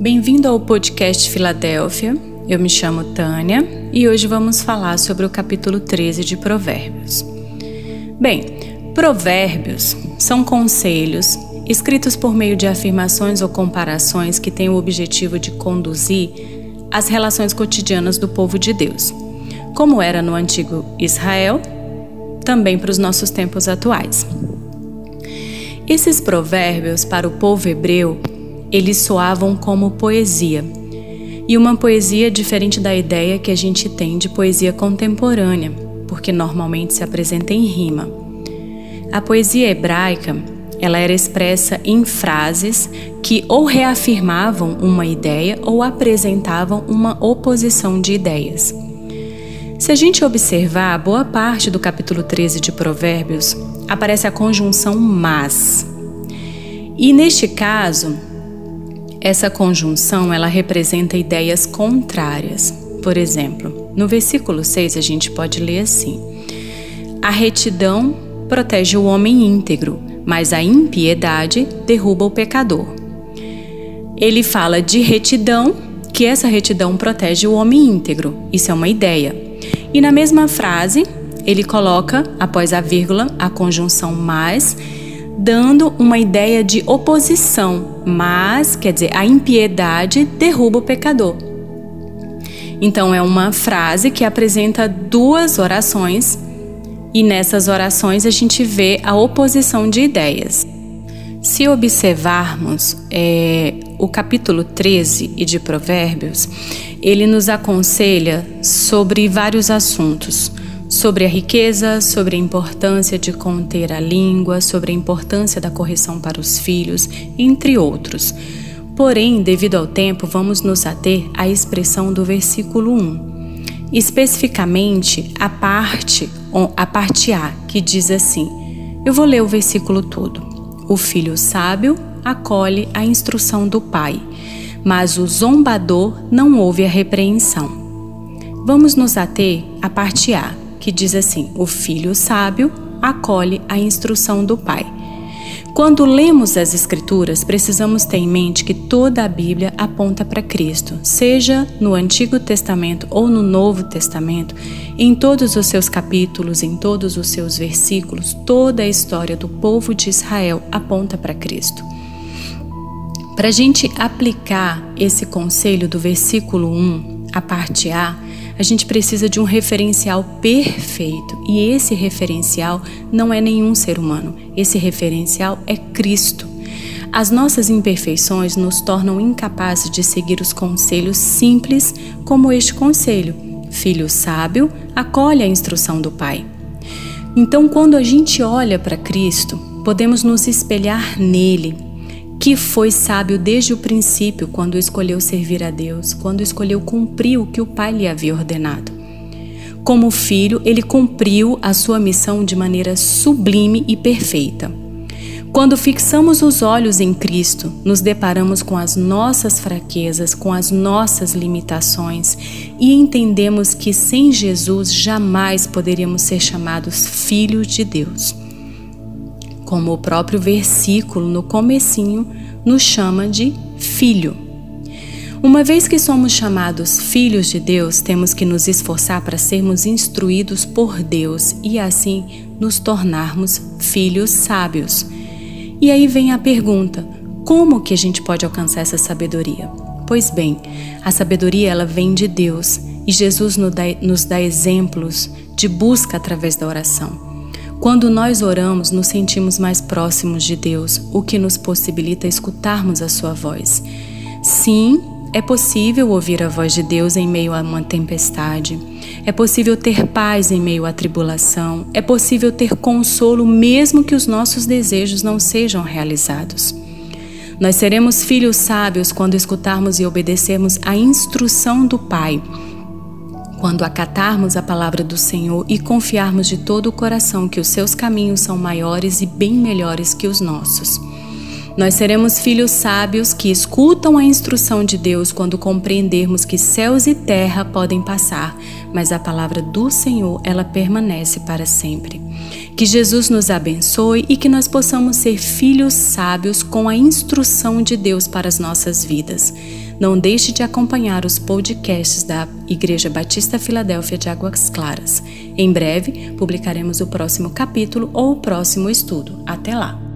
Bem-vindo ao podcast Filadélfia. Eu me chamo Tânia e hoje vamos falar sobre o capítulo 13 de Provérbios. Bem, provérbios são conselhos escritos por meio de afirmações ou comparações que têm o objetivo de conduzir as relações cotidianas do povo de Deus, como era no antigo Israel, também para os nossos tempos atuais. Esses provérbios para o povo hebreu eles soavam como poesia. E uma poesia diferente da ideia que a gente tem de poesia contemporânea, porque normalmente se apresenta em rima. A poesia hebraica, ela era expressa em frases que ou reafirmavam uma ideia ou apresentavam uma oposição de ideias. Se a gente observar, boa parte do capítulo 13 de Provérbios aparece a conjunção mas. E neste caso, essa conjunção ela representa ideias contrárias. Por exemplo, no versículo 6 a gente pode ler assim: A retidão protege o homem íntegro, mas a impiedade derruba o pecador. Ele fala de retidão, que essa retidão protege o homem íntegro. Isso é uma ideia. E na mesma frase, ele coloca, após a vírgula, a conjunção mais dando uma ideia de oposição, mas, quer dizer, a impiedade derruba o pecador. Então, é uma frase que apresenta duas orações, e nessas orações a gente vê a oposição de ideias. Se observarmos é, o capítulo 13 e de Provérbios, ele nos aconselha sobre vários assuntos sobre a riqueza, sobre a importância de conter a língua, sobre a importância da correção para os filhos, entre outros. Porém, devido ao tempo, vamos nos ater à expressão do versículo 1, especificamente a parte, a parte A, que diz assim: Eu vou ler o versículo todo. O filho sábio acolhe a instrução do pai, mas o zombador não ouve a repreensão. Vamos nos ater à parte A que diz assim: O filho sábio acolhe a instrução do pai. Quando lemos as Escrituras, precisamos ter em mente que toda a Bíblia aponta para Cristo, seja no Antigo Testamento ou no Novo Testamento, em todos os seus capítulos, em todos os seus versículos, toda a história do povo de Israel aponta para Cristo. Para a gente aplicar esse conselho do versículo 1, a parte A, a gente precisa de um referencial perfeito. E esse referencial não é nenhum ser humano. Esse referencial é Cristo. As nossas imperfeições nos tornam incapazes de seguir os conselhos simples, como este conselho: Filho sábio, acolhe a instrução do Pai. Então, quando a gente olha para Cristo, podemos nos espelhar nele que foi sábio desde o princípio quando escolheu servir a Deus, quando escolheu cumprir o que o Pai lhe havia ordenado. Como filho, ele cumpriu a sua missão de maneira sublime e perfeita. Quando fixamos os olhos em Cristo, nos deparamos com as nossas fraquezas, com as nossas limitações e entendemos que sem Jesus jamais poderíamos ser chamados filhos de Deus como o próprio versículo no comecinho nos chama de filho. Uma vez que somos chamados filhos de Deus, temos que nos esforçar para sermos instruídos por Deus e assim nos tornarmos filhos sábios. E aí vem a pergunta: como que a gente pode alcançar essa sabedoria? Pois bem, a sabedoria ela vem de Deus e Jesus nos dá, nos dá exemplos de busca através da oração. Quando nós oramos, nos sentimos mais próximos de Deus, o que nos possibilita escutarmos a Sua voz. Sim, é possível ouvir a voz de Deus em meio a uma tempestade. É possível ter paz em meio à tribulação. É possível ter consolo mesmo que os nossos desejos não sejam realizados. Nós seremos filhos sábios quando escutarmos e obedecermos a instrução do Pai quando acatarmos a palavra do Senhor e confiarmos de todo o coração que os seus caminhos são maiores e bem melhores que os nossos. Nós seremos filhos sábios que escutam a instrução de Deus quando compreendermos que céus e terra podem passar, mas a palavra do Senhor, ela permanece para sempre. Que Jesus nos abençoe e que nós possamos ser filhos sábios com a instrução de Deus para as nossas vidas. Não deixe de acompanhar os podcasts da Igreja Batista Filadélfia de Águas Claras. Em breve publicaremos o próximo capítulo ou o próximo estudo. Até lá!